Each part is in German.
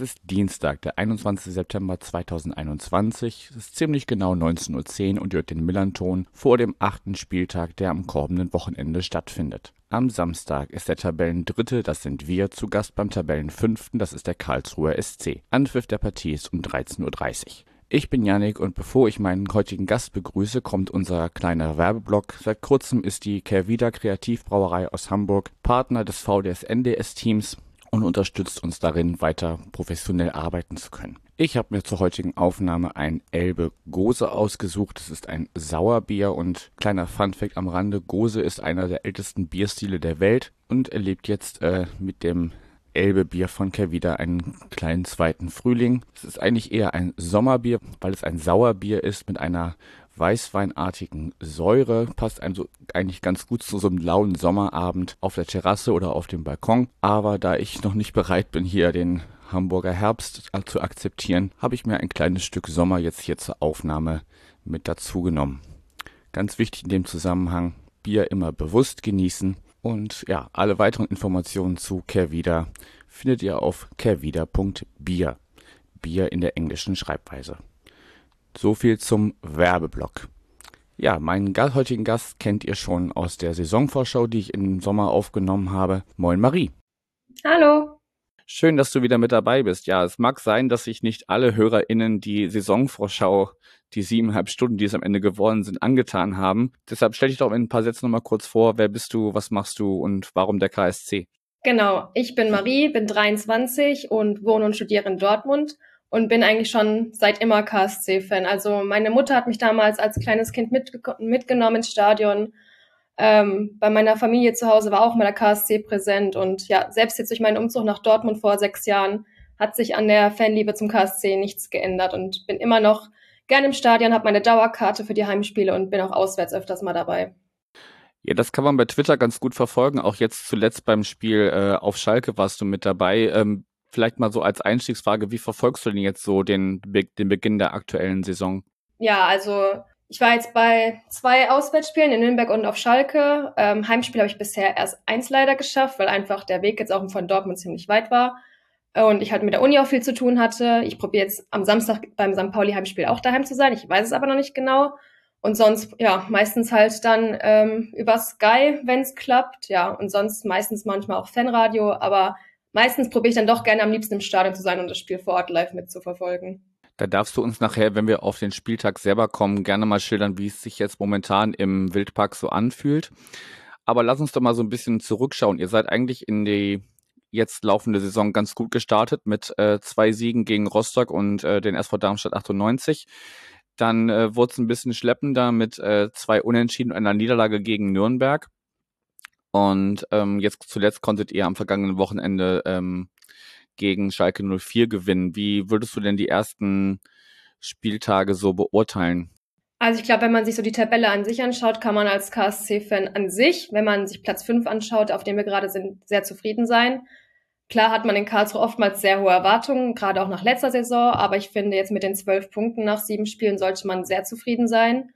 es ist Dienstag, der 21. September 2021. Es ist ziemlich genau 19.10 Uhr und ihr hört den Millanton vor dem achten Spieltag, der am kommenden Wochenende stattfindet. Am Samstag ist der Tabellendritte, das sind wir, zu Gast beim Tabellenfünften, das ist der Karlsruher SC. Anpfiff der Partie ist um 13.30 Uhr. Ich bin Yannick und bevor ich meinen heutigen Gast begrüße, kommt unser kleiner Werbeblock. Seit kurzem ist die Kervida Kreativbrauerei aus Hamburg Partner des VDS NDS Teams und unterstützt uns darin, weiter professionell arbeiten zu können. Ich habe mir zur heutigen Aufnahme ein Elbe Gose ausgesucht. Das ist ein Sauerbier und kleiner Funfact am Rande. Gose ist einer der ältesten Bierstile der Welt und erlebt jetzt äh, mit dem Elbe Bier von Kervida einen kleinen zweiten Frühling. Es ist eigentlich eher ein Sommerbier, weil es ein Sauerbier ist mit einer weißweinartigen Säure. Passt einem so eigentlich ganz gut zu so einem lauen Sommerabend auf der Terrasse oder auf dem Balkon. Aber da ich noch nicht bereit bin, hier den Hamburger Herbst zu akzeptieren, habe ich mir ein kleines Stück Sommer jetzt hier zur Aufnahme mit dazu genommen. Ganz wichtig in dem Zusammenhang, Bier immer bewusst genießen. Und ja, alle weiteren Informationen zu Kervida findet ihr auf kervida.bier. Bier in der englischen Schreibweise. So viel zum Werbeblock. Ja, meinen heutigen Gast kennt ihr schon aus der Saisonvorschau, die ich im Sommer aufgenommen habe. Moin Marie. Hallo. Schön, dass du wieder mit dabei bist. Ja, es mag sein, dass sich nicht alle HörerInnen die Saisonvorschau, die siebeneinhalb Stunden, die es am Ende geworden sind, angetan haben. Deshalb stell dich doch in ein paar Sätzen nochmal kurz vor. Wer bist du, was machst du und warum der KSC? Genau, ich bin Marie, bin 23 und wohne und studiere in Dortmund und bin eigentlich schon seit immer KSC-Fan. Also meine Mutter hat mich damals als kleines Kind mitge mitgenommen ins Stadion. Ähm, bei meiner Familie zu Hause war auch mal der KSC präsent und ja, selbst jetzt durch meinen Umzug nach Dortmund vor sechs Jahren hat sich an der Fanliebe zum KSC nichts geändert und bin immer noch gerne im Stadion, habe meine Dauerkarte für die Heimspiele und bin auch auswärts öfters mal dabei. Ja, das kann man bei Twitter ganz gut verfolgen. Auch jetzt zuletzt beim Spiel äh, auf Schalke warst du mit dabei. Ähm, vielleicht mal so als Einstiegsfrage, wie verfolgst du denn jetzt so den, den Beginn der aktuellen Saison? Ja, also ich war jetzt bei zwei Auswärtsspielen in Nürnberg und auf Schalke. Ähm, Heimspiel habe ich bisher erst eins leider geschafft, weil einfach der Weg jetzt auch von Dortmund ziemlich weit war. Und ich halt mit der Uni auch viel zu tun hatte. Ich probiere jetzt am Samstag beim St. Pauli Heimspiel auch daheim zu sein. Ich weiß es aber noch nicht genau. Und sonst, ja, meistens halt dann ähm, über Sky, wenn es klappt. Ja, und sonst meistens manchmal auch Fanradio. Aber meistens probiere ich dann doch gerne am liebsten im Stadion zu sein und das Spiel vor Ort live mitzuverfolgen. Da darfst du uns nachher, wenn wir auf den Spieltag selber kommen, gerne mal schildern, wie es sich jetzt momentan im Wildpark so anfühlt. Aber lass uns doch mal so ein bisschen zurückschauen. Ihr seid eigentlich in die jetzt laufende Saison ganz gut gestartet mit äh, zwei Siegen gegen Rostock und äh, den SV Darmstadt 98. Dann äh, wurde es ein bisschen schleppender mit äh, zwei Unentschieden und einer Niederlage gegen Nürnberg. Und ähm, jetzt zuletzt konntet ihr am vergangenen Wochenende ähm, gegen Schalke 04 gewinnen. Wie würdest du denn die ersten Spieltage so beurteilen? Also ich glaube, wenn man sich so die Tabelle an sich anschaut, kann man als KSC-Fan an sich, wenn man sich Platz 5 anschaut, auf dem wir gerade sind, sehr zufrieden sein. Klar hat man in Karlsruhe oftmals sehr hohe Erwartungen, gerade auch nach letzter Saison, aber ich finde jetzt mit den zwölf Punkten nach sieben Spielen sollte man sehr zufrieden sein.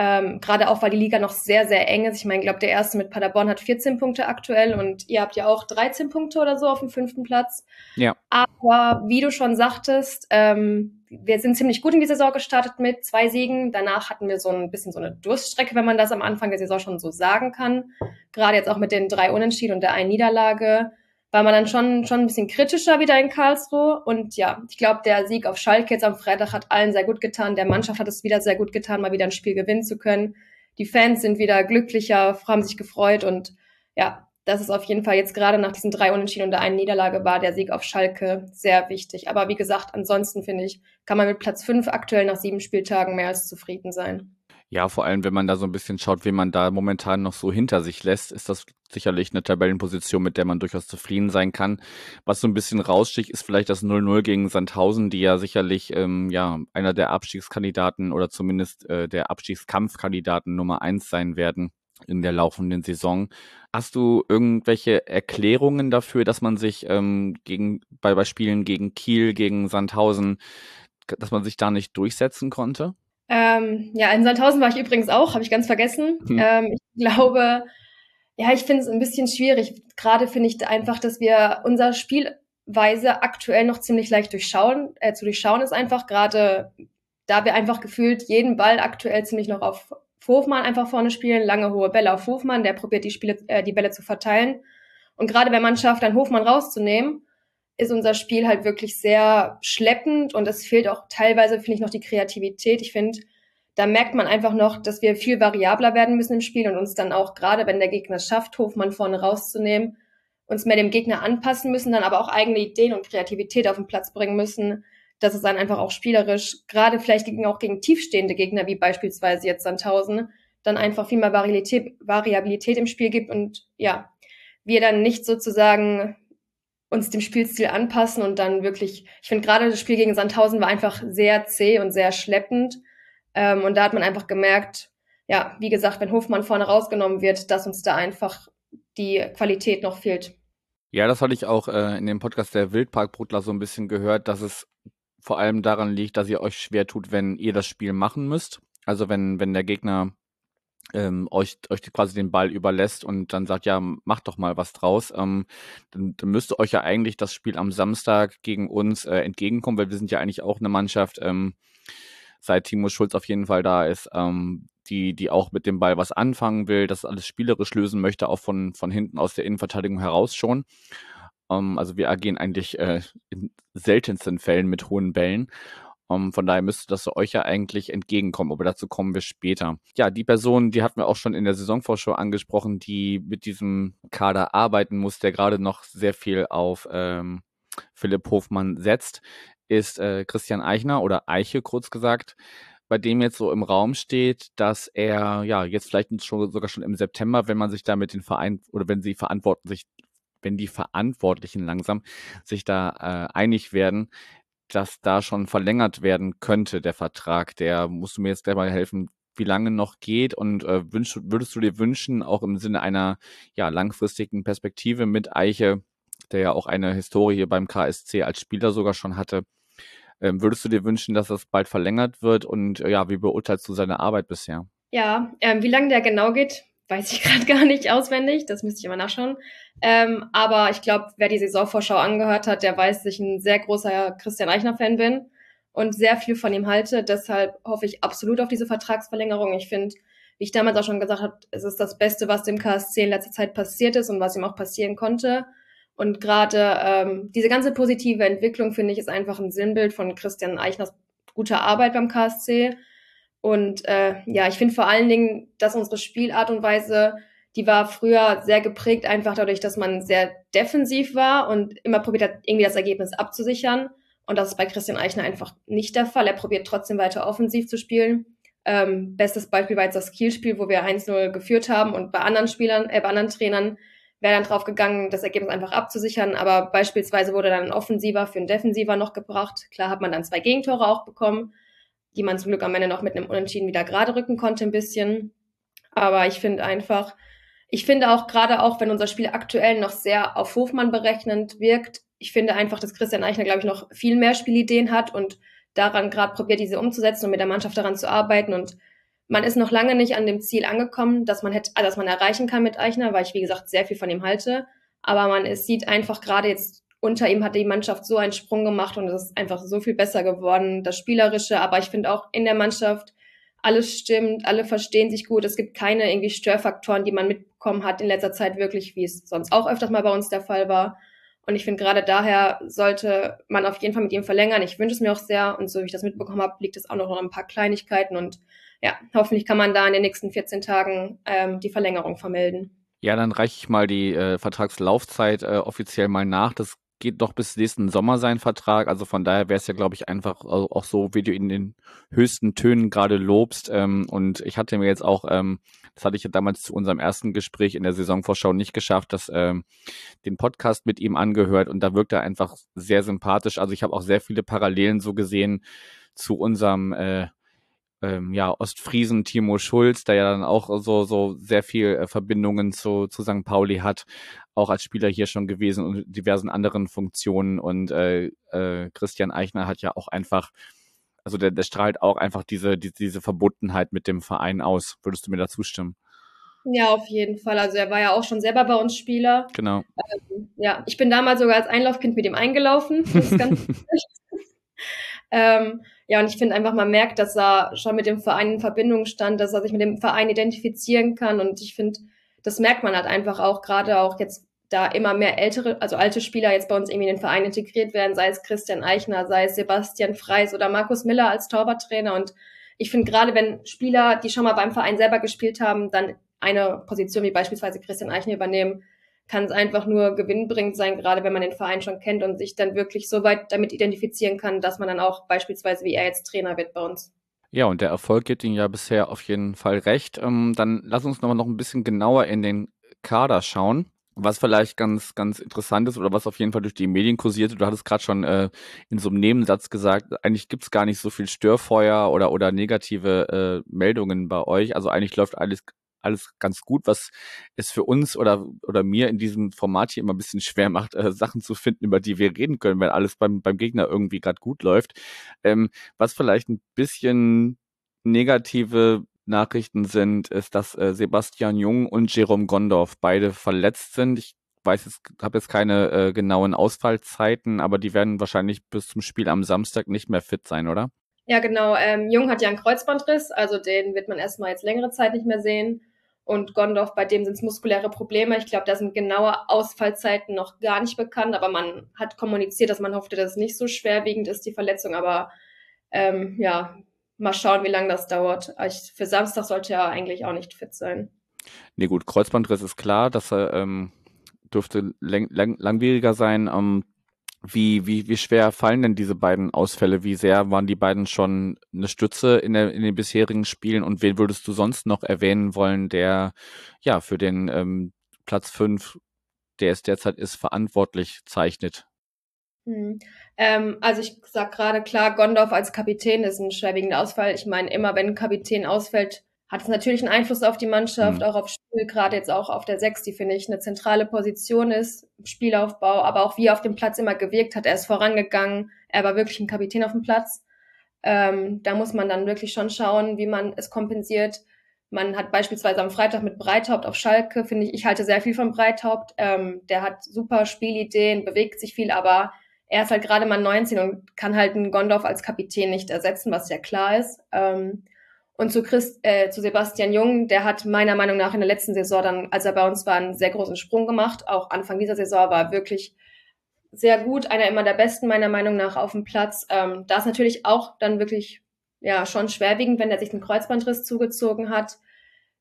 Ähm, Gerade auch, weil die Liga noch sehr, sehr eng ist. Ich meine, ich glaube, der erste mit Paderborn hat 14 Punkte aktuell und ihr habt ja auch 13 Punkte oder so auf dem fünften Platz. Ja. Aber wie du schon sagtest, ähm, wir sind ziemlich gut in die Saison gestartet mit zwei Siegen. Danach hatten wir so ein bisschen so eine Durststrecke, wenn man das am Anfang der Saison schon so sagen kann. Gerade jetzt auch mit den drei Unentschieden und der einen Niederlage war man dann schon, schon ein bisschen kritischer wieder in Karlsruhe. Und ja, ich glaube, der Sieg auf Schalke jetzt am Freitag hat allen sehr gut getan. Der Mannschaft hat es wieder sehr gut getan, mal wieder ein Spiel gewinnen zu können. Die Fans sind wieder glücklicher, haben sich gefreut und ja, das ist auf jeden Fall jetzt gerade nach diesen drei Unentschieden und der einen Niederlage war der Sieg auf Schalke sehr wichtig. Aber wie gesagt, ansonsten finde ich, kann man mit Platz fünf aktuell nach sieben Spieltagen mehr als zufrieden sein. Ja, vor allem, wenn man da so ein bisschen schaut, wie man da momentan noch so hinter sich lässt, ist das sicherlich eine Tabellenposition, mit der man durchaus zufrieden sein kann. Was so ein bisschen raussticht, ist vielleicht das 0-0 gegen Sandhausen, die ja sicherlich ähm, ja einer der Abstiegskandidaten oder zumindest äh, der Abstiegskampfkandidaten Nummer eins sein werden in der laufenden Saison. Hast du irgendwelche Erklärungen dafür, dass man sich ähm, gegen, bei, bei Spielen gegen Kiel, gegen Sandhausen dass man sich da nicht durchsetzen konnte? Ähm, ja, in Sandhausen war ich übrigens auch, habe ich ganz vergessen. Hm. Ähm, ich glaube, ja, ich finde es ein bisschen schwierig. Gerade finde ich einfach, dass wir unser Spielweise aktuell noch ziemlich leicht durchschauen, äh, zu durchschauen ist einfach, gerade da wir einfach gefühlt jeden Ball aktuell ziemlich noch auf Hofmann einfach vorne spielen, lange hohe Bälle auf Hofmann, der probiert die Spiele, äh, die Bälle zu verteilen. Und gerade wenn man schafft, dann Hofmann rauszunehmen, ist unser Spiel halt wirklich sehr schleppend und es fehlt auch teilweise, finde ich, noch die Kreativität. Ich finde, da merkt man einfach noch, dass wir viel variabler werden müssen im Spiel und uns dann auch, gerade wenn der Gegner es schafft, Hofmann vorne rauszunehmen, uns mehr dem Gegner anpassen müssen, dann aber auch eigene Ideen und Kreativität auf den Platz bringen müssen, dass es dann einfach auch spielerisch, gerade vielleicht auch gegen tiefstehende Gegner, wie beispielsweise jetzt Sandhausen, dann einfach viel mehr Variabilität, Variabilität im Spiel gibt und ja, wir dann nicht sozusagen uns dem Spielstil anpassen und dann wirklich, ich finde gerade das Spiel gegen Sandhausen war einfach sehr zäh und sehr schleppend. Ähm, und da hat man einfach gemerkt, ja, wie gesagt, wenn Hofmann vorne rausgenommen wird, dass uns da einfach die Qualität noch fehlt. Ja, das hatte ich auch äh, in dem Podcast der Wildparkbrutler so ein bisschen gehört, dass es vor allem daran liegt, dass ihr euch schwer tut, wenn ihr das Spiel machen müsst. Also wenn, wenn der Gegner ähm, euch, euch quasi den Ball überlässt und dann sagt, ja, macht doch mal was draus, ähm, dann, dann müsste euch ja eigentlich das Spiel am Samstag gegen uns äh, entgegenkommen, weil wir sind ja eigentlich auch eine Mannschaft, ähm, seit Timo Schulz auf jeden Fall da ist, ähm, die, die auch mit dem Ball was anfangen will, das alles spielerisch lösen möchte, auch von, von hinten aus der Innenverteidigung heraus schon. Ähm, also wir agieren eigentlich äh, in seltensten Fällen mit hohen Bällen. Um, ähm, von daher müsste das euch ja eigentlich entgegenkommen, aber dazu kommen wir später. Ja, die Person, die hatten wir auch schon in der Saisonvorschau angesprochen, die mit diesem Kader arbeiten muss, der gerade noch sehr viel auf ähm, Philipp Hofmann setzt, ist äh, Christian Eichner oder Eiche kurz gesagt, bei dem jetzt so im Raum steht, dass er ja jetzt vielleicht schon, sogar schon im September, wenn man sich da mit den Verein oder wenn sie verantworten sich wenn die Verantwortlichen langsam sich da äh, einig werden, dass da schon verlängert werden könnte, der Vertrag. Der musst du mir jetzt gleich mal helfen, wie lange noch geht und äh, wünsch, würdest du dir wünschen, auch im Sinne einer ja, langfristigen Perspektive mit Eiche, der ja auch eine Historie hier beim KSC als Spieler sogar schon hatte, ähm, würdest du dir wünschen, dass das bald verlängert wird und äh, ja, wie beurteilst du seine Arbeit bisher? Ja, ähm, wie lange der genau geht, weiß ich gerade gar nicht auswendig, das müsste ich immer nachschauen. Ähm, aber ich glaube, wer die Saisonvorschau angehört hat, der weiß, dass ich ein sehr großer Christian Eichner-Fan bin und sehr viel von ihm halte. Deshalb hoffe ich absolut auf diese Vertragsverlängerung. Ich finde, wie ich damals auch schon gesagt habe, es ist das Beste, was dem KSC in letzter Zeit passiert ist und was ihm auch passieren konnte. Und gerade ähm, diese ganze positive Entwicklung, finde ich, ist einfach ein Sinnbild von Christian Eichners guter Arbeit beim KSC und äh, ja, ich finde vor allen Dingen, dass unsere Spielart und Weise, die war früher sehr geprägt, einfach dadurch, dass man sehr defensiv war und immer probiert hat, irgendwie das Ergebnis abzusichern. Und das ist bei Christian Eichner einfach nicht der Fall. Er probiert trotzdem weiter offensiv zu spielen. Ähm, bestes Beispiel war jetzt das Kielspiel, wo wir 1-0 geführt haben und bei anderen Spielern, äh, bei anderen Trainern wäre dann drauf gegangen, das Ergebnis einfach abzusichern. Aber beispielsweise wurde dann ein Offensiver für einen Defensiver noch gebracht. Klar hat man dann zwei Gegentore auch bekommen die man zum Glück am Ende noch mit einem Unentschieden wieder gerade rücken konnte ein bisschen. Aber ich finde einfach, ich finde auch gerade auch, wenn unser Spiel aktuell noch sehr auf Hofmann berechnend wirkt, ich finde einfach, dass Christian Eichner, glaube ich, noch viel mehr Spielideen hat und daran gerade probiert, diese umzusetzen und mit der Mannschaft daran zu arbeiten. Und man ist noch lange nicht an dem Ziel angekommen, dass man hätte, dass man erreichen kann mit Eichner, weil ich, wie gesagt, sehr viel von ihm halte. Aber man es sieht einfach gerade jetzt unter ihm hat die Mannschaft so einen Sprung gemacht und es ist einfach so viel besser geworden, das Spielerische. Aber ich finde auch in der Mannschaft, alles stimmt, alle verstehen sich gut. Es gibt keine irgendwie Störfaktoren, die man mitbekommen hat in letzter Zeit wirklich, wie es sonst auch öfters mal bei uns der Fall war. Und ich finde gerade daher sollte man auf jeden Fall mit ihm verlängern. Ich wünsche es mir auch sehr. Und so wie ich das mitbekommen habe, liegt es auch noch an ein paar Kleinigkeiten. Und ja, hoffentlich kann man da in den nächsten 14 Tagen ähm, die Verlängerung vermelden. Ja, dann reiche ich mal die äh, Vertragslaufzeit äh, offiziell mal nach. Das geht doch bis nächsten Sommer sein Vertrag. Also von daher wäre es ja, glaube ich, einfach auch so, wie du in den höchsten Tönen gerade lobst. Ähm, und ich hatte mir jetzt auch, ähm, das hatte ich ja damals zu unserem ersten Gespräch in der Saisonvorschau nicht geschafft, dass ähm, den Podcast mit ihm angehört und da wirkt er einfach sehr sympathisch. Also ich habe auch sehr viele Parallelen so gesehen zu unserem äh, ähm, ja, Ostfriesen Timo Schulz, der ja dann auch so, so sehr viel äh, Verbindungen zu, zu St. Pauli hat, auch als Spieler hier schon gewesen und diversen anderen Funktionen. Und äh, äh, Christian Eichner hat ja auch einfach Also der, der strahlt auch einfach diese, die, diese Verbundenheit mit dem Verein aus. Würdest du mir da zustimmen? Ja, auf jeden Fall. Also er war ja auch schon selber bei uns Spieler. Genau. Ähm, ja, ich bin damals sogar als Einlaufkind mit ihm eingelaufen. Das ist ganz ähm, ja, und ich finde einfach, man merkt, dass er schon mit dem Verein in Verbindung stand, dass er sich mit dem Verein identifizieren kann. Und ich finde, das merkt man halt einfach auch, gerade auch jetzt, da immer mehr ältere, also alte Spieler jetzt bei uns irgendwie in den Verein integriert werden, sei es Christian Eichner, sei es Sebastian Freis oder Markus Miller als Torwarttrainer. Und ich finde gerade, wenn Spieler, die schon mal beim Verein selber gespielt haben, dann eine Position wie beispielsweise Christian Eichner übernehmen, kann es einfach nur gewinnbringend sein, gerade wenn man den Verein schon kennt und sich dann wirklich so weit damit identifizieren kann, dass man dann auch beispielsweise wie er jetzt Trainer wird bei uns. Ja, und der Erfolg gibt ihm ja bisher auf jeden Fall recht. Ähm, dann lass uns noch, noch ein bisschen genauer in den Kader schauen. Was vielleicht ganz, ganz interessant ist oder was auf jeden Fall durch die Medien kursierte, du hattest gerade schon äh, in so einem Nebensatz gesagt, eigentlich gibt's gar nicht so viel Störfeuer oder, oder negative äh, Meldungen bei euch. Also eigentlich läuft alles alles ganz gut, was es für uns oder, oder mir in diesem Format hier immer ein bisschen schwer macht, äh, Sachen zu finden, über die wir reden können, wenn alles beim, beim Gegner irgendwie gerade gut läuft. Ähm, was vielleicht ein bisschen negative Nachrichten sind, ist, dass äh, Sebastian Jung und Jerome Gondorf beide verletzt sind. Ich weiß jetzt, habe jetzt keine äh, genauen Ausfallzeiten, aber die werden wahrscheinlich bis zum Spiel am Samstag nicht mehr fit sein, oder? Ja, genau. Ähm, Jung hat ja einen Kreuzbandriss, also den wird man erstmal jetzt längere Zeit nicht mehr sehen. Und Gondorf, bei dem sind es muskuläre Probleme. Ich glaube, da sind genaue Ausfallzeiten noch gar nicht bekannt, aber man hat kommuniziert, dass man hoffte, dass es nicht so schwerwiegend ist, die Verletzung. Aber ähm, ja, mal schauen, wie lange das dauert. Ich, für Samstag sollte er eigentlich auch nicht fit sein. Nee, gut, Kreuzbandriss ist klar, dass er ähm, dürfte lang, lang, langwieriger sein. Ähm, wie, wie, wie schwer fallen denn diese beiden Ausfälle? Wie sehr waren die beiden schon eine Stütze in, der, in den bisherigen Spielen? Und wen würdest du sonst noch erwähnen wollen, der ja für den ähm, Platz fünf, der es derzeit ist, verantwortlich zeichnet? Hm. Ähm, also ich sag gerade klar, Gondorf als Kapitän ist ein schwerwiegender Ausfall. Ich meine, immer wenn ein Kapitän ausfällt, hat es natürlich einen Einfluss auf die Mannschaft, mhm. auch auf Spiel, gerade jetzt auch auf der Sechs, die finde ich eine zentrale Position ist, Spielaufbau, aber auch wie er auf dem Platz immer gewirkt hat. Er ist vorangegangen, er war wirklich ein Kapitän auf dem Platz. Ähm, da muss man dann wirklich schon schauen, wie man es kompensiert. Man hat beispielsweise am Freitag mit Breithaupt auf Schalke, finde ich, ich halte sehr viel von Breithaupt. Ähm, der hat super Spielideen, bewegt sich viel, aber er ist halt gerade mal 19 und kann halt einen Gondorf als Kapitän nicht ersetzen, was ja klar ist. Ähm, und zu, Christ, äh, zu Sebastian Jung, der hat meiner Meinung nach in der letzten Saison dann, als er bei uns war, einen sehr großen Sprung gemacht. Auch Anfang dieser Saison war er wirklich sehr gut, einer immer der besten meiner Meinung nach auf dem Platz. Ähm, da ist natürlich auch dann wirklich ja schon schwerwiegend, wenn er sich einen Kreuzbandriss zugezogen hat.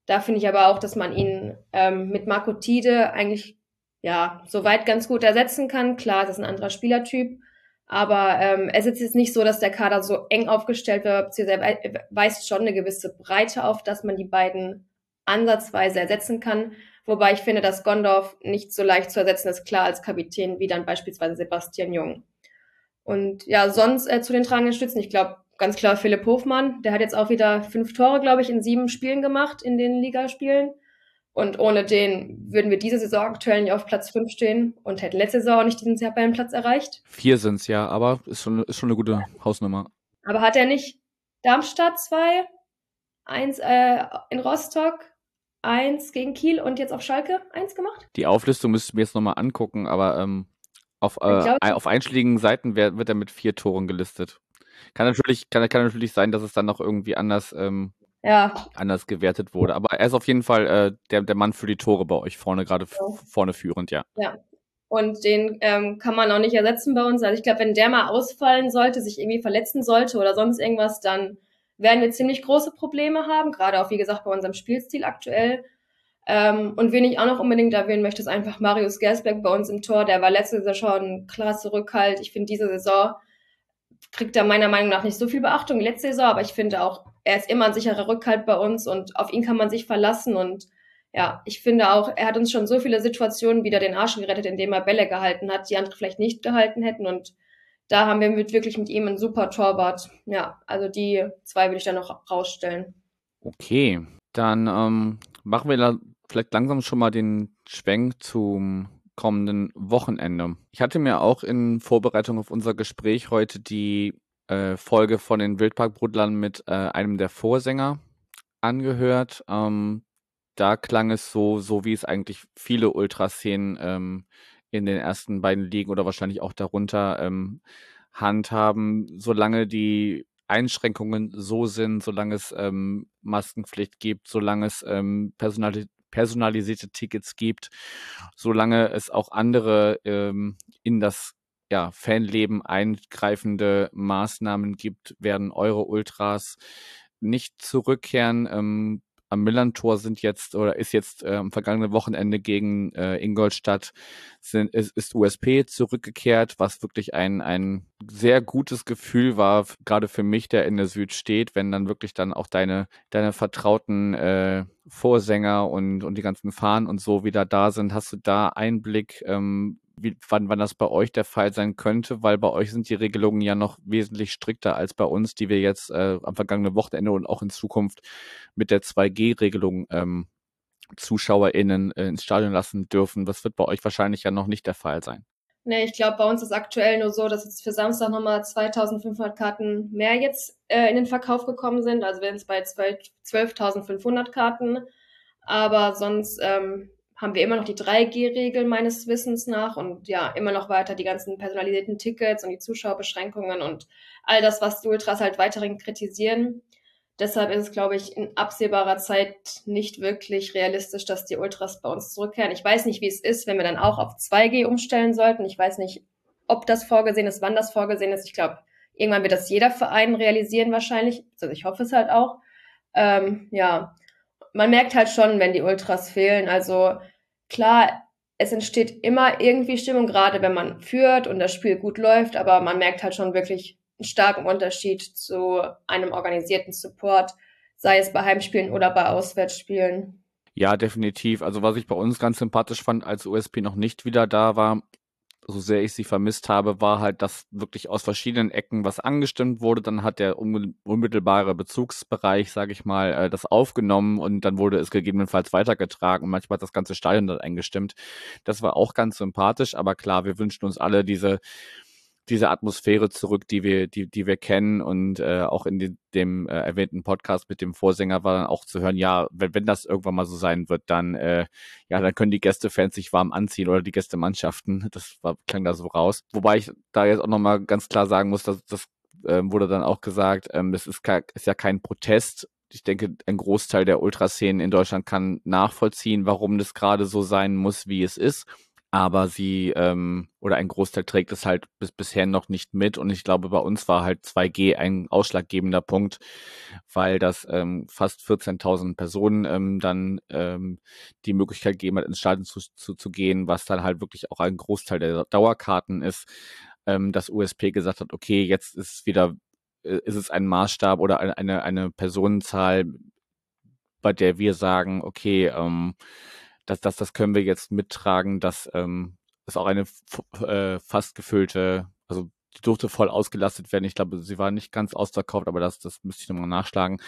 Da finde ich aber auch, dass man ihn ähm, mit Marco Tide eigentlich ja soweit ganz gut ersetzen kann. Klar, das ist ein anderer Spielertyp, aber ähm, es ist jetzt nicht so, dass der Kader so eng aufgestellt wird, beziehungsweise weist schon eine gewisse Breite auf, dass man die beiden ansatzweise ersetzen kann. Wobei ich finde, dass Gondorf nicht so leicht zu ersetzen ist, klar als Kapitän, wie dann beispielsweise Sebastian Jung. Und ja, sonst äh, zu den tragenden Stützen, ich glaube ganz klar Philipp Hofmann, der hat jetzt auch wieder fünf Tore, glaube ich, in sieben Spielen gemacht, in den Ligaspielen. Und ohne den würden wir diese Saison aktuell nicht auf Platz 5 stehen und hätten letzte Saison nicht diesen Tabellenplatz erreicht. Vier sind es ja, aber ist schon, ist schon eine gute Hausnummer. Aber hat er nicht Darmstadt 2, eins äh, in Rostock, eins gegen Kiel und jetzt auf Schalke eins gemacht? Die Auflistung müsste ich mir jetzt nochmal angucken, aber ähm, auf, äh, auf einschlägigen Seiten wird, wird er mit vier Toren gelistet. Kann natürlich, kann, kann natürlich sein, dass es dann noch irgendwie anders ähm, ja. anders gewertet wurde. Aber er ist auf jeden Fall äh, der, der Mann für die Tore bei euch vorne, gerade ja. vorne führend, ja. Ja. Und den ähm, kann man auch nicht ersetzen bei uns. Also ich glaube, wenn der mal ausfallen sollte, sich irgendwie verletzen sollte oder sonst irgendwas, dann werden wir ziemlich große Probleme haben, gerade auch, wie gesagt, bei unserem Spielstil aktuell. Ähm, und wen ich auch noch unbedingt erwähnen möchte, ist einfach Marius Gersberg bei uns im Tor. Der war letzte Saison schon klar Zurückhalt. Ich finde, diese Saison kriegt er meiner Meinung nach nicht so viel Beachtung wie letzte Saison, aber ich finde auch, er ist immer ein sicherer Rückhalt bei uns und auf ihn kann man sich verlassen und ja, ich finde auch, er hat uns schon so viele Situationen wieder den Arsch gerettet, indem er Bälle gehalten hat, die andere vielleicht nicht gehalten hätten und da haben wir mit, wirklich mit ihm einen super Torwart. Ja, also die zwei würde ich dann noch rausstellen. Okay, dann ähm, machen wir da vielleicht langsam schon mal den Schwenk zum kommenden Wochenende. Ich hatte mir auch in Vorbereitung auf unser Gespräch heute die äh, Folge von den Wildparkbrudlern mit äh, einem der Vorsänger angehört. Ähm, da klang es so, so wie es eigentlich viele Ultraszenen ähm, in den ersten beiden Ligen oder wahrscheinlich auch darunter ähm, handhaben, solange die Einschränkungen so sind, solange es ähm, Maskenpflicht gibt, solange es ähm, personali personalisierte Tickets gibt, solange es auch andere ähm, in das ja, Fanleben eingreifende Maßnahmen gibt, werden eure Ultras nicht zurückkehren. Ähm, am Millantor sind jetzt oder ist jetzt äh, am vergangenen Wochenende gegen äh, Ingolstadt sind, ist, ist USP zurückgekehrt, was wirklich ein, ein sehr gutes Gefühl war, gerade für mich, der in der Süd steht, wenn dann wirklich dann auch deine, deine vertrauten äh, Vorsänger und, und die ganzen Fahnen und so wieder da sind. Hast du da Einblick, ähm, wie, wann, wann das bei euch der Fall sein könnte, weil bei euch sind die Regelungen ja noch wesentlich strikter als bei uns, die wir jetzt äh, am vergangenen Wochenende und auch in Zukunft mit der 2G-Regelung ähm, ZuschauerInnen äh, ins Stadion lassen dürfen. Das wird bei euch wahrscheinlich ja noch nicht der Fall sein. Nee, ich glaube, bei uns ist aktuell nur so, dass jetzt für Samstag nochmal 2500 Karten mehr jetzt äh, in den Verkauf gekommen sind. Also wir sind bei 12.500 Karten. Aber sonst ähm, haben wir immer noch die 3G-Regel meines Wissens nach und ja, immer noch weiter die ganzen personalisierten Tickets und die Zuschauerbeschränkungen und all das, was die Ultras halt weiterhin kritisieren. Deshalb ist es, glaube ich, in absehbarer Zeit nicht wirklich realistisch, dass die Ultras bei uns zurückkehren. Ich weiß nicht, wie es ist, wenn wir dann auch auf 2G umstellen sollten. Ich weiß nicht, ob das vorgesehen ist, wann das vorgesehen ist. Ich glaube, irgendwann wird das jeder Verein realisieren wahrscheinlich. Also ich hoffe es halt auch. Ähm, ja, man merkt halt schon, wenn die Ultras fehlen. Also klar, es entsteht immer irgendwie Stimmung, gerade wenn man führt und das Spiel gut läuft, aber man merkt halt schon wirklich einen starken Unterschied zu einem organisierten Support, sei es bei Heimspielen oder bei Auswärtsspielen. Ja, definitiv. Also was ich bei uns ganz sympathisch fand, als USP noch nicht wieder da war, so sehr ich sie vermisst habe, war halt, dass wirklich aus verschiedenen Ecken was angestimmt wurde. Dann hat der unmittelbare Bezugsbereich, sage ich mal, äh, das aufgenommen und dann wurde es gegebenenfalls weitergetragen. Und manchmal hat das ganze Stadion dann eingestimmt. Das war auch ganz sympathisch, aber klar, wir wünschen uns alle diese diese Atmosphäre zurück, die wir, die, die wir kennen und äh, auch in die, dem äh, erwähnten Podcast mit dem Vorsänger war dann auch zu hören, ja, wenn, wenn das irgendwann mal so sein wird, dann äh, ja, dann können die Gästefans sich warm anziehen oder die Gästemannschaften. Das war, klang da so raus. Wobei ich da jetzt auch nochmal ganz klar sagen muss, dass das äh, wurde dann auch gesagt, ähm, das ist, ist ja kein Protest. Ich denke, ein Großteil der Ultraszenen in Deutschland kann nachvollziehen, warum das gerade so sein muss, wie es ist aber sie ähm, oder ein Großteil trägt es halt bis bisher noch nicht mit. Und ich glaube bei uns war halt 2G ein ausschlaggebender Punkt, weil das ähm, fast 14.000 Personen ähm, dann ähm, die Möglichkeit geben hat ins Stadion zu, zu, zu gehen, was dann halt wirklich auch ein Großteil der Dauerkarten ist, ähm, dass USP gesagt hat, okay, jetzt ist wieder äh, ist es ein Maßstab oder eine eine Personenzahl, bei der wir sagen, okay, ähm, das, das, das können wir jetzt mittragen, dass ähm, es auch eine äh, fast gefüllte, also die durfte voll ausgelastet werden. Ich glaube, sie war nicht ganz ausverkauft, aber das, das müsste ich nochmal nachschlagen.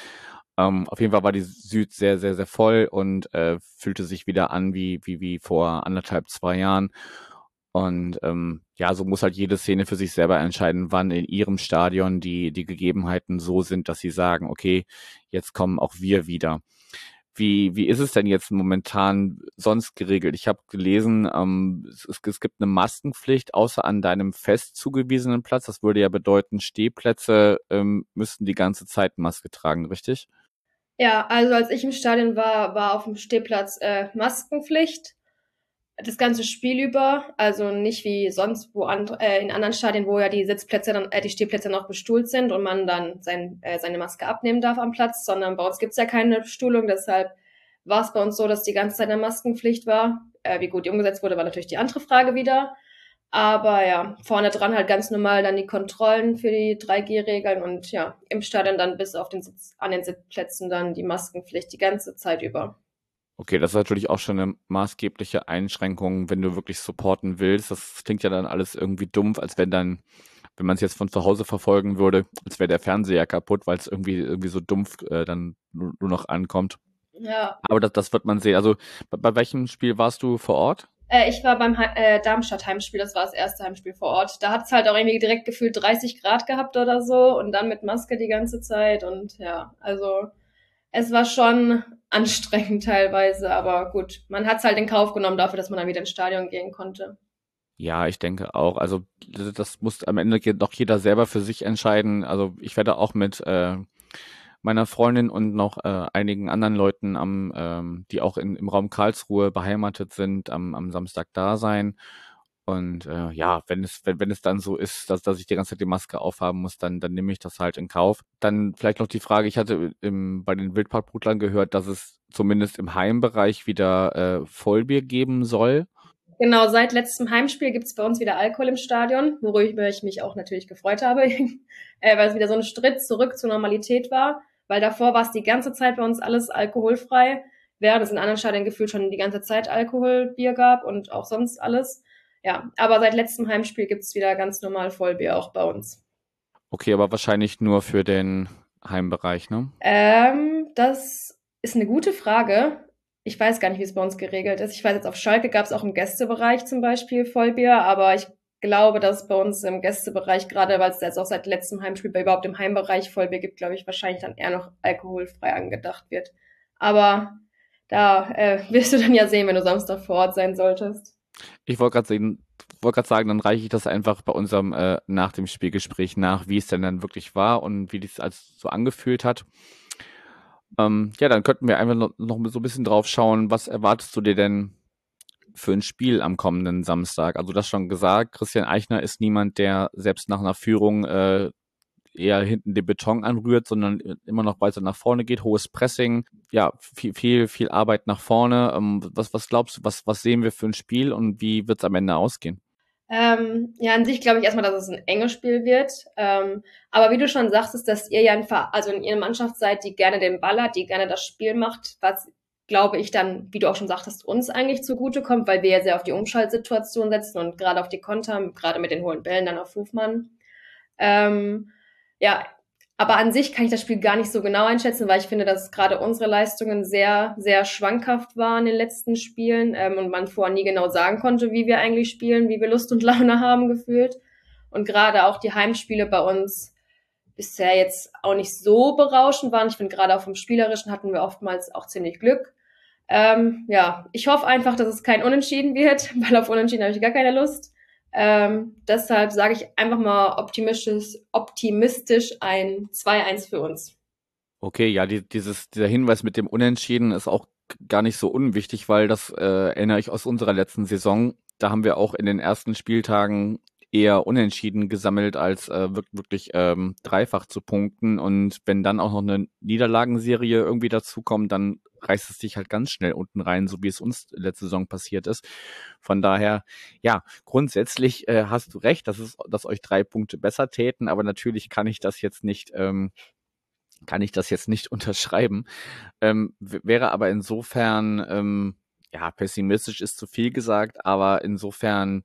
Ähm, auf jeden Fall war die Süd sehr, sehr, sehr voll und äh, fühlte sich wieder an wie, wie, wie vor anderthalb, zwei Jahren. Und ähm, ja, so muss halt jede Szene für sich selber entscheiden, wann in ihrem Stadion die, die Gegebenheiten so sind, dass sie sagen, okay, jetzt kommen auch wir wieder. Wie, wie ist es denn jetzt momentan sonst geregelt? Ich habe gelesen, ähm, es, es, gibt eine Maskenpflicht außer an deinem fest zugewiesenen Platz. Das würde ja bedeuten, Stehplätze ähm, müssten die ganze Zeit Maske tragen, richtig? Ja, also als ich im Stadion war, war auf dem Stehplatz äh, Maskenpflicht das ganze Spiel über, also nicht wie sonst wo an, äh, in anderen Stadien, wo ja die Sitzplätze dann, äh, die Stehplätze noch bestuhlt sind und man dann sein, äh, seine Maske abnehmen darf am Platz, sondern bei uns gibt's ja keine Bestuhlung, deshalb war es bei uns so, dass die ganze Zeit eine Maskenpflicht war. Äh, wie gut die umgesetzt wurde, war natürlich die andere Frage wieder. Aber ja, vorne dran halt ganz normal dann die Kontrollen für die 3G-Regeln und ja, im Stadion dann bis auf den Sitz, an den Sitzplätzen dann die Maskenpflicht die ganze Zeit über. Okay, das ist natürlich auch schon eine maßgebliche Einschränkung, wenn du wirklich supporten willst. Das klingt ja dann alles irgendwie dumpf, als wenn dann, wenn man es jetzt von zu Hause verfolgen würde, als wäre der Fernseher kaputt, weil es irgendwie irgendwie so dumpf äh, dann nur, noch ankommt. Ja. Aber das, das wird man sehen. Also bei, bei welchem Spiel warst du vor Ort? Äh, ich war beim äh, Darmstadt-Heimspiel, das war das erste Heimspiel vor Ort. Da hat es halt auch irgendwie direkt gefühlt 30 Grad gehabt oder so und dann mit Maske die ganze Zeit und ja, also es war schon anstrengend teilweise, aber gut, man hat es halt in Kauf genommen dafür, dass man dann wieder ins Stadion gehen konnte. Ja, ich denke auch. Also das muss am Ende doch jeder selber für sich entscheiden. Also ich werde auch mit äh, meiner Freundin und noch äh, einigen anderen Leuten, am, ähm, die auch in, im Raum Karlsruhe beheimatet sind, am, am Samstag da sein. Und äh, ja, wenn es, wenn, wenn es dann so ist, dass, dass ich die ganze Zeit die Maske aufhaben muss, dann, dann nehme ich das halt in Kauf. Dann vielleicht noch die Frage, ich hatte im, bei den Wildparkbrutlern gehört, dass es zumindest im Heimbereich wieder äh, Vollbier geben soll. Genau, seit letztem Heimspiel gibt's bei uns wieder Alkohol im Stadion, worüber ich mich auch natürlich gefreut habe, äh, weil es wieder so ein Schritt zurück zur Normalität war, weil davor war es die ganze Zeit bei uns alles alkoholfrei, während es in anderen Stadien gefühlt schon die ganze Zeit Alkoholbier gab und auch sonst alles. Ja, aber seit letztem Heimspiel gibt's wieder ganz normal Vollbier auch bei uns. Okay, aber wahrscheinlich nur für den Heimbereich, ne? Ähm, das ist eine gute Frage. Ich weiß gar nicht, wie es bei uns geregelt ist. Ich weiß jetzt, auf Schalke gab es auch im Gästebereich zum Beispiel Vollbier, aber ich glaube, dass bei uns im Gästebereich, gerade weil es jetzt auch seit letztem Heimspiel bei überhaupt im Heimbereich Vollbier gibt, glaube ich, wahrscheinlich dann eher noch alkoholfrei angedacht wird. Aber da äh, wirst du dann ja sehen, wenn du Samstag vor Ort sein solltest. Ich wollte gerade wollt sagen, dann reiche ich das einfach bei unserem äh, nach dem Spielgespräch nach, wie es denn dann wirklich war und wie es als so angefühlt hat. Ähm, ja, dann könnten wir einfach noch, noch so ein bisschen drauf schauen, was erwartest du dir denn für ein Spiel am kommenden Samstag? Also das schon gesagt, Christian Eichner ist niemand, der selbst nach einer Führung äh, eher hinten den Beton anrührt, sondern immer noch weiter nach vorne geht, hohes Pressing, ja, viel, viel, viel Arbeit nach vorne. Ähm, was, was glaubst du, was, was sehen wir für ein Spiel und wie wird es am Ende ausgehen? Ähm, ja, an sich glaube ich erstmal, dass es ein enges Spiel wird. Ähm, aber wie du schon sagtest, dass ihr ja ein also in ihrer Mannschaft seid, die gerne den Ball hat, die gerne das Spiel macht, was glaube ich dann, wie du auch schon sagtest, uns eigentlich zugutekommt, weil wir ja sehr auf die Umschaltsituation setzen und gerade auf die Konter, gerade mit den hohen Bällen dann auf Hofmann. Ähm, ja, aber an sich kann ich das Spiel gar nicht so genau einschätzen, weil ich finde, dass gerade unsere Leistungen sehr, sehr schwankhaft waren in den letzten Spielen ähm, und man vorher nie genau sagen konnte, wie wir eigentlich spielen, wie wir Lust und Laune haben gefühlt. Und gerade auch die Heimspiele bei uns bisher jetzt auch nicht so berauschend waren. Ich finde, gerade auch vom Spielerischen hatten wir oftmals auch ziemlich Glück. Ähm, ja, ich hoffe einfach, dass es kein Unentschieden wird, weil auf Unentschieden habe ich gar keine Lust. Ähm, deshalb sage ich einfach mal optimistisch, optimistisch ein 2-1 für uns. Okay, ja, die, dieses, dieser Hinweis mit dem Unentschieden ist auch gar nicht so unwichtig, weil das äh, erinnere ich aus unserer letzten Saison. Da haben wir auch in den ersten Spieltagen eher unentschieden gesammelt, als äh, wirklich ähm, dreifach zu punkten. Und wenn dann auch noch eine Niederlagenserie irgendwie dazukommt, dann reißt es dich halt ganz schnell unten rein, so wie es uns letzte Saison passiert ist. Von daher, ja, grundsätzlich äh, hast du recht, dass es, dass euch drei Punkte besser täten, aber natürlich kann ich das jetzt nicht, ähm, kann ich das jetzt nicht unterschreiben. Ähm, wäre aber insofern, ähm, ja, pessimistisch ist zu viel gesagt, aber insofern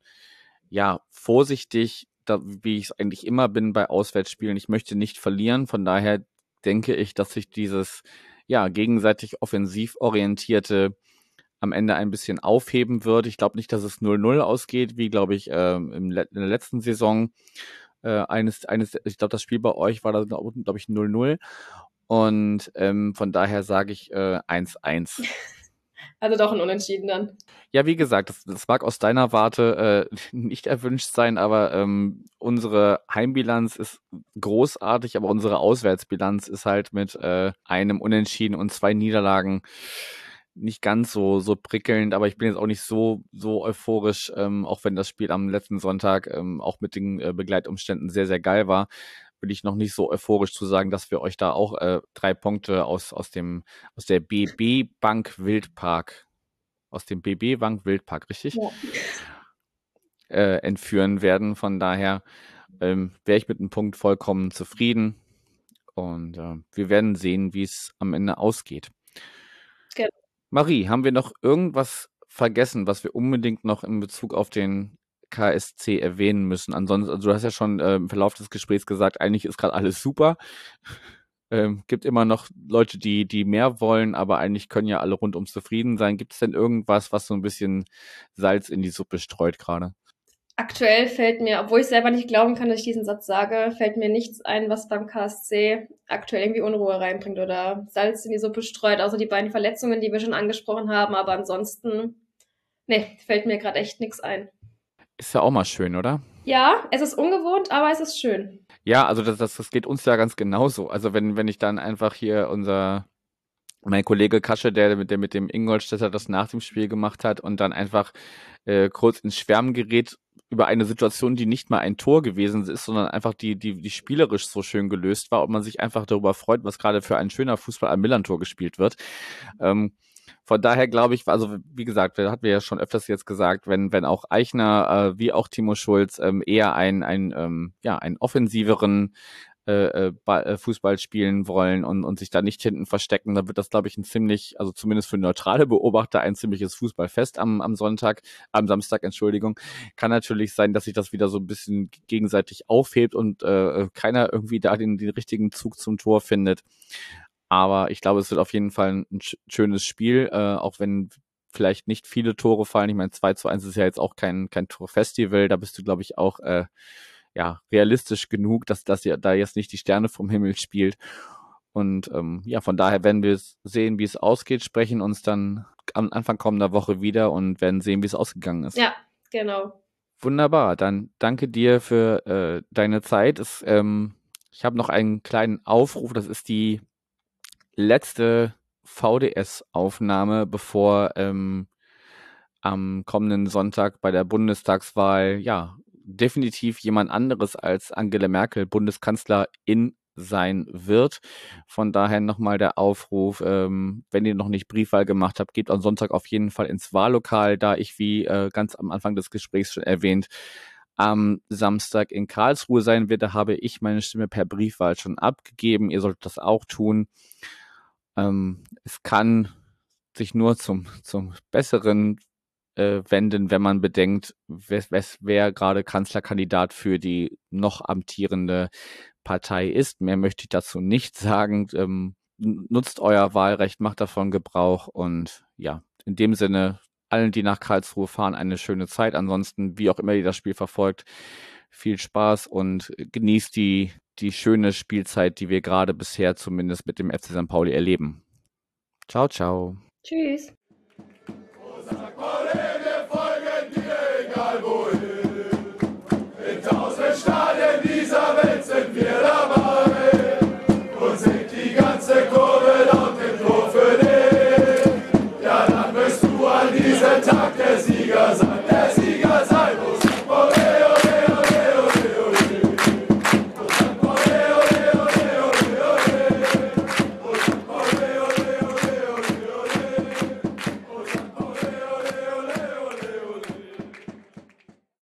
ja, vorsichtig, da, wie ich es eigentlich immer bin bei Auswärtsspielen. Ich möchte nicht verlieren. Von daher denke ich, dass sich dieses ja gegenseitig offensiv orientierte am Ende ein bisschen aufheben wird. Ich glaube nicht, dass es 0-0 ausgeht, wie glaube ich äh, in der letzten Saison. Äh, eines, eines, ich glaube, das Spiel bei euch war da, glaube ich, 0-0. Und ähm, von daher sage ich 1-1. Äh, Also doch ein Unentschieden dann. Ja, wie gesagt, das, das mag aus deiner Warte äh, nicht erwünscht sein, aber ähm, unsere Heimbilanz ist großartig, aber unsere Auswärtsbilanz ist halt mit äh, einem Unentschieden und zwei Niederlagen nicht ganz so so prickelnd, aber ich bin jetzt auch nicht so so euphorisch, ähm, auch wenn das Spiel am letzten Sonntag ähm, auch mit den äh, Begleitumständen sehr sehr geil war bin ich noch nicht so euphorisch zu sagen, dass wir euch da auch äh, drei Punkte aus, aus, dem, aus der BB Bank Wildpark, aus dem BB Bank Wildpark, richtig? Ja. Äh, entführen werden. Von daher ähm, wäre ich mit einem Punkt vollkommen zufrieden. Und äh, wir werden sehen, wie es am Ende ausgeht. Genau. Marie, haben wir noch irgendwas vergessen, was wir unbedingt noch in Bezug auf den KSC erwähnen müssen. Ansonsten, also du hast ja schon äh, im Verlauf des Gesprächs gesagt, eigentlich ist gerade alles super. ähm, gibt immer noch Leute, die, die mehr wollen, aber eigentlich können ja alle rundum zufrieden sein. Gibt es denn irgendwas, was so ein bisschen Salz in die Suppe streut gerade? Aktuell fällt mir, obwohl ich selber nicht glauben kann, dass ich diesen Satz sage, fällt mir nichts ein, was beim KSC aktuell irgendwie Unruhe reinbringt oder Salz in die Suppe streut, außer die beiden Verletzungen, die wir schon angesprochen haben. Aber ansonsten, nee, fällt mir gerade echt nichts ein. Ist ja auch mal schön, oder? Ja, es ist ungewohnt, aber es ist schön. Ja, also das, das, das geht uns ja ganz genauso. Also wenn, wenn ich dann einfach hier unser mein Kollege Kasche, der mit, der mit dem Ingolstädter das nach dem Spiel gemacht hat und dann einfach äh, kurz ins Schwärmen gerät über eine Situation, die nicht mal ein Tor gewesen ist, sondern einfach die, die, die spielerisch so schön gelöst war und man sich einfach darüber freut, was gerade für ein schöner Fußball am Millantor gespielt wird. Ähm, von daher glaube ich, also wie gesagt, hatten wir ja schon öfters jetzt gesagt, wenn, wenn auch Eichner äh, wie auch Timo Schulz ähm, eher ein, ein, ähm, ja, einen offensiveren äh, äh, äh, Fußball spielen wollen und, und sich da nicht hinten verstecken, dann wird das, glaube ich, ein ziemlich, also zumindest für neutrale Beobachter, ein ziemliches Fußballfest am, am Sonntag, am Samstag, Entschuldigung. Kann natürlich sein, dass sich das wieder so ein bisschen gegenseitig aufhebt und äh, keiner irgendwie da den, den richtigen Zug zum Tor findet. Aber ich glaube, es wird auf jeden Fall ein, schönes Spiel, äh, auch wenn vielleicht nicht viele Tore fallen. Ich meine, 2 zu 1 ist ja jetzt auch kein, kein Torfestival. Da bist du, glaube ich, auch äh, ja, realistisch genug, dass das ja da jetzt nicht die Sterne vom Himmel spielt. Und ähm, ja, von daher werden wir sehen, wie es ausgeht, sprechen uns dann am Anfang kommender Woche wieder und werden sehen, wie es ausgegangen ist. Ja, genau. Wunderbar, dann danke dir für äh, deine Zeit. Es, ähm, ich habe noch einen kleinen Aufruf, das ist die letzte VDS-Aufnahme, bevor ähm, am kommenden Sonntag bei der Bundestagswahl ja definitiv jemand anderes als Angela Merkel Bundeskanzlerin sein wird. Von daher nochmal der Aufruf, ähm, wenn ihr noch nicht Briefwahl gemacht habt, gebt am Sonntag auf jeden Fall ins Wahllokal, da ich, wie äh, ganz am Anfang des Gesprächs schon erwähnt, am Samstag in Karlsruhe sein werde, habe ich meine Stimme per Briefwahl schon abgegeben. Ihr solltet das auch tun. Ähm, es kann sich nur zum, zum Besseren äh, wenden, wenn man bedenkt, wer, wer gerade Kanzlerkandidat für die noch amtierende Partei ist. Mehr möchte ich dazu nicht sagen. Ähm, nutzt euer Wahlrecht, macht davon Gebrauch und ja, in dem Sinne, allen, die nach Karlsruhe fahren, eine schöne Zeit. Ansonsten, wie auch immer ihr das Spiel verfolgt, viel Spaß und genießt die, die schöne Spielzeit, die wir gerade bisher zumindest mit dem FC St. Pauli erleben. Ciao, ciao. Tschüss.